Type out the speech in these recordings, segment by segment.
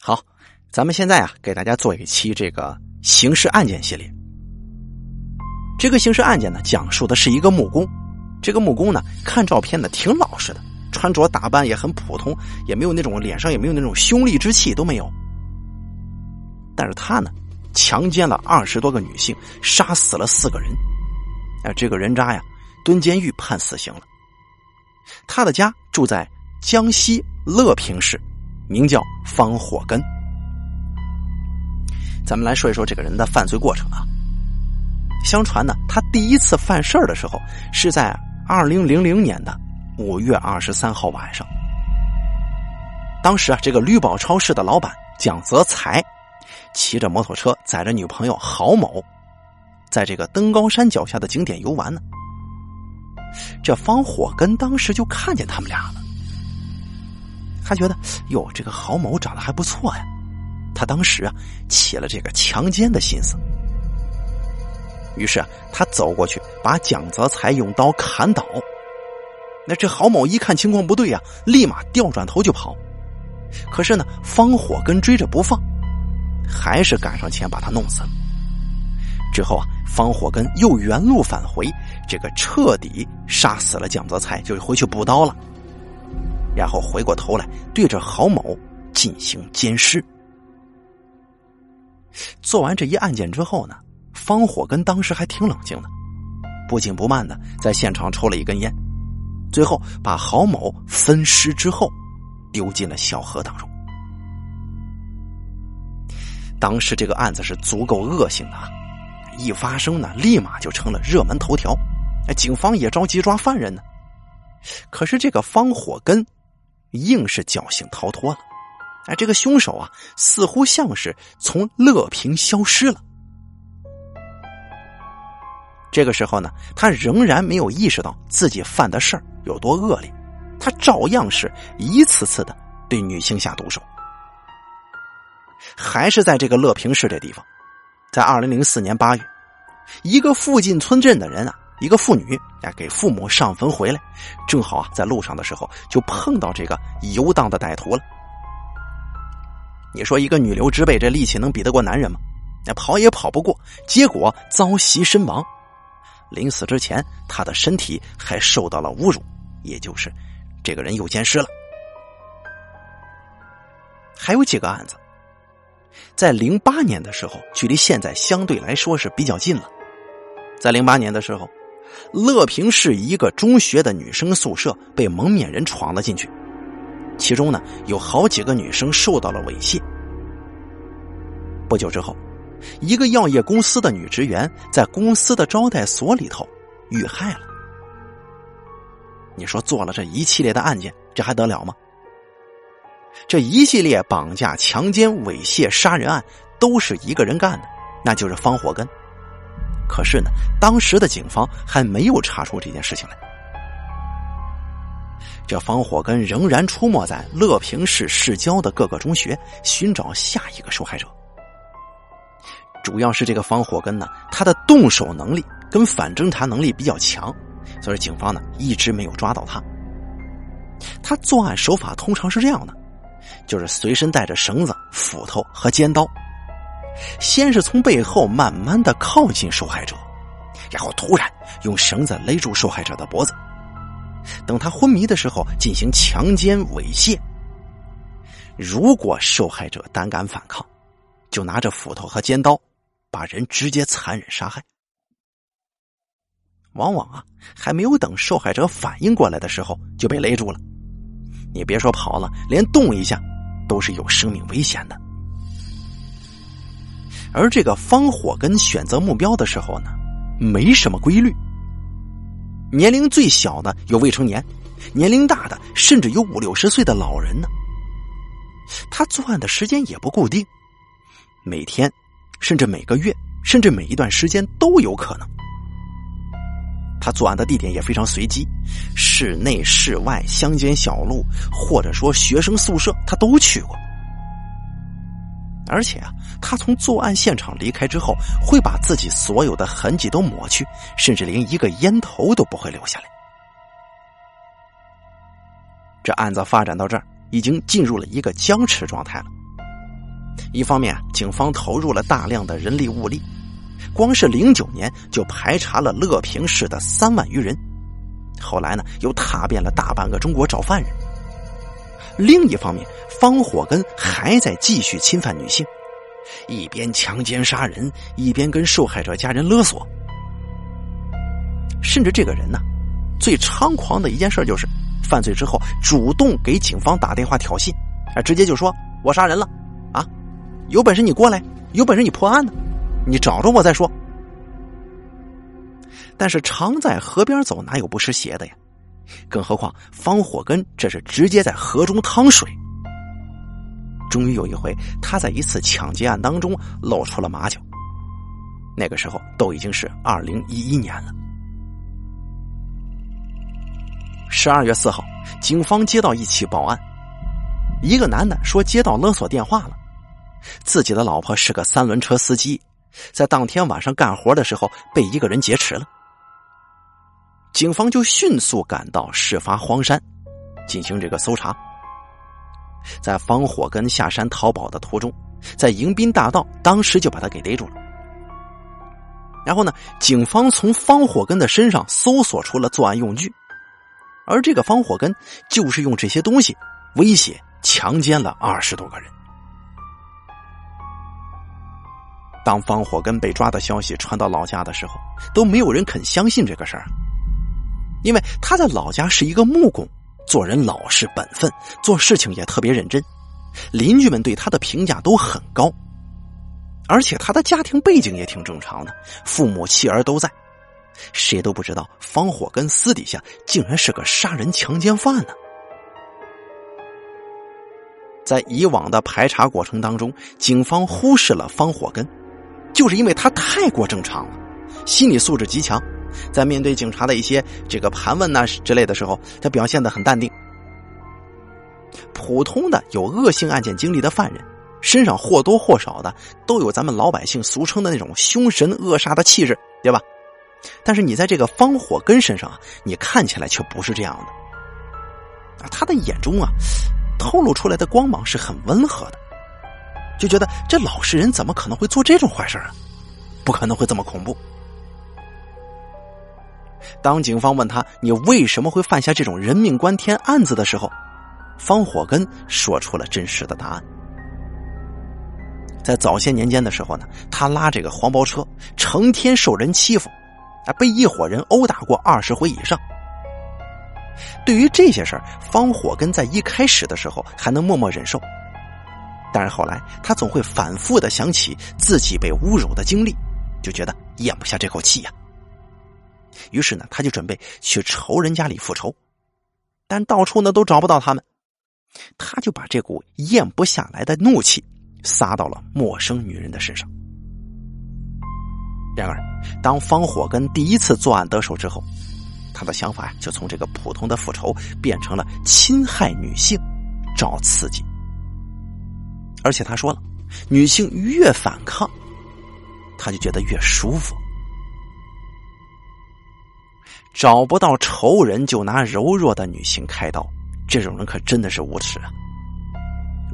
好，咱们现在啊，给大家做一期这个刑事案件系列。这个刑事案件呢，讲述的是一个木工。这个木工呢，看照片呢挺老实的，穿着打扮也很普通，也没有那种脸上也没有那种凶戾之气都没有。但是他呢，强奸了二十多个女性，杀死了四个人。哎，这个人渣呀，蹲监狱判死刑了。他的家住在江西乐平市。名叫方火根。咱们来说一说这个人的犯罪过程啊。相传呢，他第一次犯事儿的时候是在二零零零年的五月二十三号晚上。当时啊，这个绿宝超市的老板蒋泽才骑着摩托车载着女朋友郝某，在这个登高山脚下的景点游玩呢。这方火根当时就看见他们俩了。他觉得哟，这个郝某长得还不错呀，他当时啊起了这个强奸的心思。于是啊，他走过去把蒋泽才用刀砍倒。那这郝某一看情况不对呀，立马调转头就跑。可是呢，方火根追着不放，还是赶上前把他弄死了。之后啊，方火根又原路返回，这个彻底杀死了蒋泽才，就回去补刀了。然后回过头来，对着郝某进行奸尸。做完这一案件之后呢，方火根当时还挺冷静的，不紧不慢的在现场抽了一根烟，最后把郝某分尸之后，丢进了小河当中。当时这个案子是足够恶性的，一发生呢，立马就成了热门头条，警方也着急抓犯人呢。可是这个方火根。硬是侥幸逃脱了，哎，这个凶手啊，似乎像是从乐平消失了。这个时候呢，他仍然没有意识到自己犯的事儿有多恶劣，他照样是一次次的对女性下毒手。还是在这个乐平市这地方，在二零零四年八月，一个附近村镇的人啊。一个妇女啊，给父母上坟回来，正好啊，在路上的时候就碰到这个游荡的歹徒了。你说一个女流之辈，这力气能比得过男人吗？那跑也跑不过，结果遭袭身亡。临死之前，他的身体还受到了侮辱，也就是这个人有奸尸了。还有几个案子，在零八年的时候，距离现在相对来说是比较近了。在零八年的时候。乐平市一个中学的女生宿舍被蒙面人闯了进去，其中呢有好几个女生受到了猥亵。不久之后，一个药业公司的女职员在公司的招待所里头遇害了。你说做了这一系列的案件，这还得了吗？这一系列绑架、强奸、猥亵、杀人案都是一个人干的，那就是方火根。可是呢，当时的警方还没有查出这件事情来。这方火根仍然出没在乐平市市郊的各个中学，寻找下一个受害者。主要是这个方火根呢，他的动手能力跟反侦查能力比较强，所以警方呢一直没有抓到他。他作案手法通常是这样的，就是随身带着绳子、斧头和尖刀。先是从背后慢慢的靠近受害者，然后突然用绳子勒住受害者的脖子，等他昏迷的时候进行强奸猥亵。如果受害者胆敢反抗，就拿着斧头和尖刀把人直接残忍杀害。往往啊，还没有等受害者反应过来的时候就被勒住了。你别说跑了，连动一下都是有生命危险的。而这个方火根选择目标的时候呢，没什么规律。年龄最小的有未成年，年龄大的甚至有五六十岁的老人呢。他作案的时间也不固定，每天，甚至每个月，甚至每一段时间都有可能。他作案的地点也非常随机，室内、室外、乡间小路，或者说学生宿舍，他都去过。而且啊，他从作案现场离开之后，会把自己所有的痕迹都抹去，甚至连一个烟头都不会留下来。这案子发展到这儿，已经进入了一个僵持状态了。一方面，警方投入了大量的人力物力，光是零九年就排查了乐平市的三万余人，后来呢，又踏遍了大半个中国找犯人。另一方面，方火根还在继续侵犯女性，一边强奸杀人，一边跟受害者家人勒索，甚至这个人呢，最猖狂的一件事就是，犯罪之后主动给警方打电话挑衅，啊，直接就说我杀人了，啊，有本事你过来，有本事你破案呢，你找着我再说。但是常在河边走，哪有不湿鞋的呀？更何况方火根这是直接在河中趟水。终于有一回，他在一次抢劫案当中露出了马脚。那个时候都已经是二零一一年了。十二月四号，警方接到一起报案，一个男的说接到勒索电话了，自己的老婆是个三轮车司机，在当天晚上干活的时候被一个人劫持了。警方就迅速赶到事发荒山，进行这个搜查。在方火根下山逃跑的途中，在迎宾大道，当时就把他给逮住了。然后呢，警方从方火根的身上搜索出了作案用具，而这个方火根就是用这些东西威胁、强奸了二十多个人。当方火根被抓的消息传到老家的时候，都没有人肯相信这个事儿。因为他在老家是一个木工，做人老实本分，做事情也特别认真，邻居们对他的评价都很高，而且他的家庭背景也挺正常的，父母妻儿都在，谁都不知道方火根私底下竟然是个杀人强奸犯呢。在以往的排查过程当中，警方忽视了方火根，就是因为他太过正常了，心理素质极强。在面对警察的一些这个盘问呐之类的时候，他表现的很淡定。普通的有恶性案件经历的犯人，身上或多或少的都有咱们老百姓俗称的那种凶神恶煞的气质，对吧？但是你在这个方火根身上啊，你看起来却不是这样的。啊，他的眼中啊，透露出来的光芒是很温和的，就觉得这老实人怎么可能会做这种坏事啊？不可能会这么恐怖。当警方问他你为什么会犯下这种人命关天案子的时候，方火根说出了真实的答案。在早些年间的时候呢，他拉这个黄包车，成天受人欺负，啊，被一伙人殴打过二十回以上。对于这些事儿，方火根在一开始的时候还能默默忍受，但是后来他总会反复的想起自己被侮辱的经历，就觉得咽不下这口气呀。于是呢，他就准备去仇人家里复仇，但到处呢都找不到他们，他就把这股咽不下来的怒气撒到了陌生女人的身上。然而，当方火根第一次作案得手之后，他的想法就从这个普通的复仇变成了侵害女性，找刺激。而且他说了，女性越反抗，他就觉得越舒服。找不到仇人就拿柔弱的女性开刀，这种人可真的是无耻啊！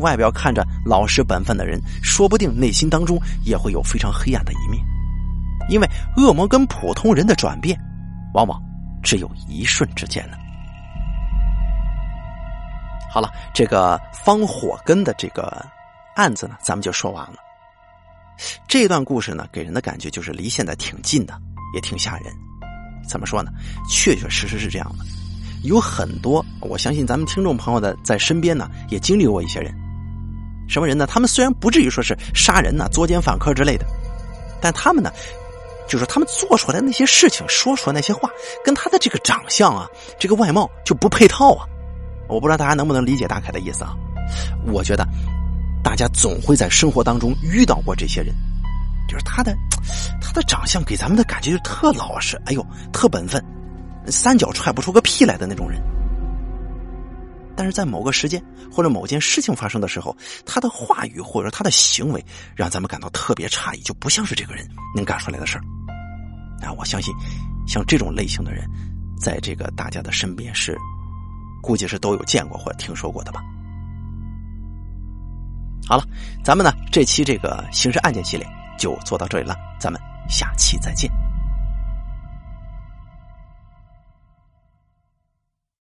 外表看着老实本分的人，说不定内心当中也会有非常黑暗的一面，因为恶魔跟普通人的转变，往往只有一瞬之间呢。好了，这个方火根的这个案子呢，咱们就说完了。这段故事呢，给人的感觉就是离现在挺近的，也挺吓人。怎么说呢？确确实实是这样的，有很多我相信咱们听众朋友的在身边呢，也经历过一些人。什么人呢？他们虽然不至于说是杀人呐、作奸犯科之类的，但他们呢，就是他们做出来那些事情、说出来那些话，跟他的这个长相啊、这个外貌就不配套啊。我不知道大家能不能理解大凯的意思啊？我觉得大家总会在生活当中遇到过这些人。就是他的，他的长相给咱们的感觉就特老实，哎呦，特本分，三脚踹不出个屁来的那种人。但是在某个时间或者某件事情发生的时候，他的话语或者他的行为让咱们感到特别诧异，就不像是这个人能干出来的事儿。啊，我相信，像这种类型的人，在这个大家的身边是，估计是都有见过或者听说过的吧。好了，咱们呢这期这个刑事案件系列就做到这里了，咱们下期再见。